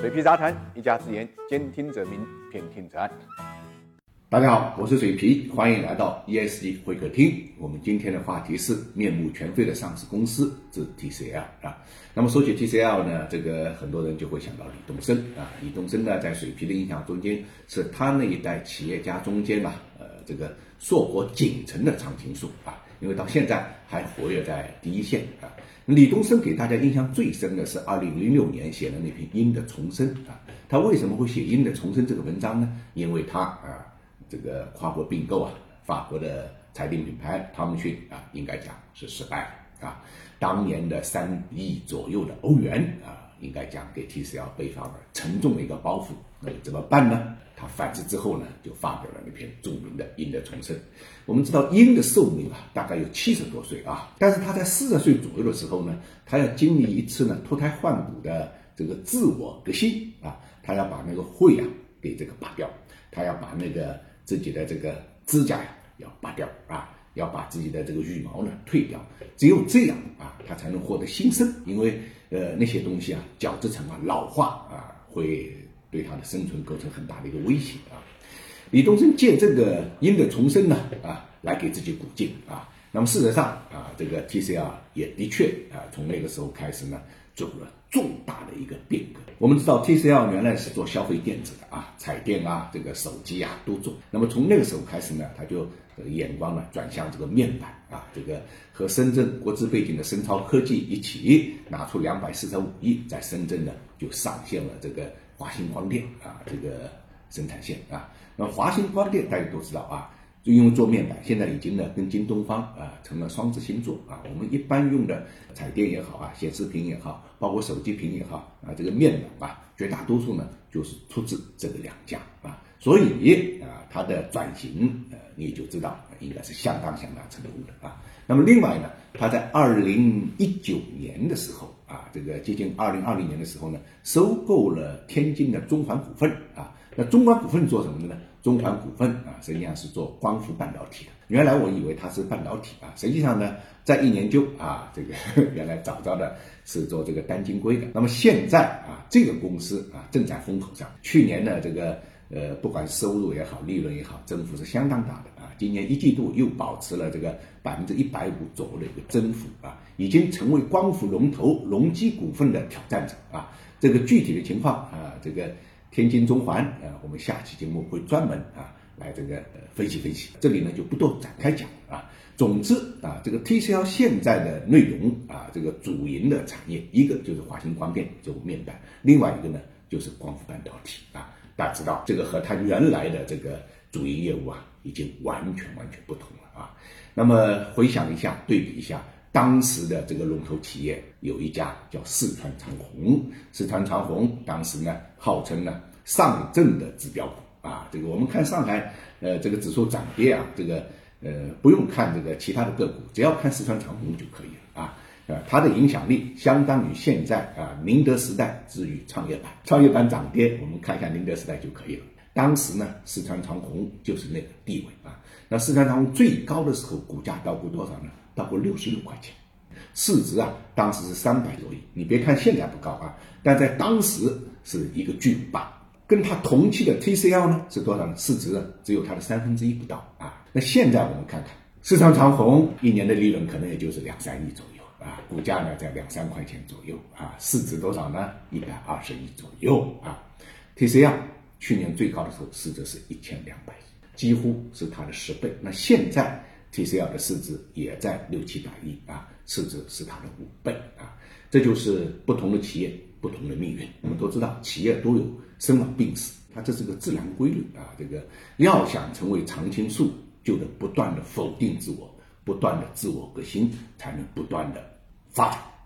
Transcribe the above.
水皮杂谈，一家之言，兼听则明，偏听则暗。大家好，我是水皮，欢迎来到 ESG 会客厅。我们今天的话题是面目全非的上市公司之 TCL 啊。那么说起 TCL 呢，这个很多人就会想到李东生啊。李东生呢，在水皮的印象中间，是他那一代企业家中间啊，呃，这个硕果仅存的常青树啊。因为到现在还活跃在第一线啊。李东生给大家印象最深的是二零零六年写的那篇《鹰的重生》啊。他为什么会写《鹰的重生》这个文章呢？因为他啊，这个跨国并购啊，法国的裁定品牌汤姆逊啊，应该讲是失败了啊。当年的三亿左右的欧元啊，应该讲给 TCL 背上了沉重的一个包袱。那怎么办呢？他反思之后呢，就发表了那篇著名的《鹰的重生》。我们知道鹰的寿命啊，大概有七十多岁啊，但是他在四十岁左右的时候呢，他要经历一次呢脱胎换骨的这个自我革新啊，他要把那个喙啊给这个拔掉，他要把那个自己的这个指甲呀要拔掉啊，要把自己的这个羽毛呢退掉，只有这样啊，他才能获得新生，因为呃那些东西啊角质层啊老化啊会。对它的生存构成很大的一个威胁啊！李东生借这个鹰的重生呢啊，来给自己鼓劲啊。那么事实上啊，这个 TCL 也的确啊，从那个时候开始呢，走了重大的一个变革。我们知道 TCL 原来是做消费电子的啊，彩电啊，这个手机啊都做。那么从那个时候开始呢，他就眼光呢转向这个面板啊，这个和深圳国资背景的深超科技一起拿出两百四十五亿，在深圳呢就上线了这个。华星光电啊，这个生产线啊，那华星光电大家都知道啊，因为做面板，现在已经呢跟京东方啊成了双子星座啊。我们一般用的彩电也好啊，显示屏也好，包括手机屏也好啊，这个面板啊，绝大多数呢就是出自这个两家啊。所以啊，它的转型呃，你就知道应该是相当相当成功的啊。那么另外呢，它在二零一九年的时候。啊，这个接近二零二零年的时候呢，收购了天津的中环股份啊。那中环股份做什么的呢？中环股份啊，实际上是做光伏半导体的。原来我以为它是半导体啊，实际上呢，再一研究啊，这个 原来早早的是做这个单晶硅的。那么现在啊，这个公司啊正在风口上。去年呢，这个呃，不管收入也好，利润也好，增幅是相当大的啊。今年一季度又保持了这个百分之一百五左右的一个增幅啊，已经成为光伏龙头隆基股份的挑战者啊。这个具体的情况啊，这个天津中环啊，我们下期节目会专门啊来这个分析分析。这里呢就不多展开讲啊。总之啊，这个 TCL 现在的内容啊，这个主营的产业一个就是华星光电做面板，另外一个呢就是光伏半导体啊。大家知道这个和它原来的这个主营业务啊。已经完全完全不同了啊！那么回想一下，对比一下，当时的这个龙头企业有一家叫四川长虹，四川长虹当时呢号称呢上证的指标股啊。这个我们看上海呃这个指数涨跌啊，这个呃不用看这个其他的个股，只要看四川长虹就可以了啊。呃，它的影响力相当于现在啊宁德时代之于创业板，创业板涨跌我们看一下宁德时代就可以了。当时呢，四川长虹就是那个地位啊。那市场长虹最高的时候，股价到过多少呢？到过六十六块钱，市值啊，当时是三百多亿。你别看现在不高啊，但在当时是一个巨无霸。跟它同期的 TCL 呢是多少呢？市值只有它的三分之一不到啊。那现在我们看看，市场长虹一年的利润可能也就是两三亿左右啊，股价呢在两三块钱左右啊，市值多少呢？一百二十亿左右啊，TCL。去年最高的时候市值是一千两百亿，几乎是它的十倍。那现在 TCL 的市值也在六七百亿啊，市值是它的五倍啊。这就是不同的企业不同的命运。我们都知道，企业都有生老病死，它这是个自然规律啊。这个要想成为常青树，就得不断的否定自我，不断的自我革新，才能不断的发展。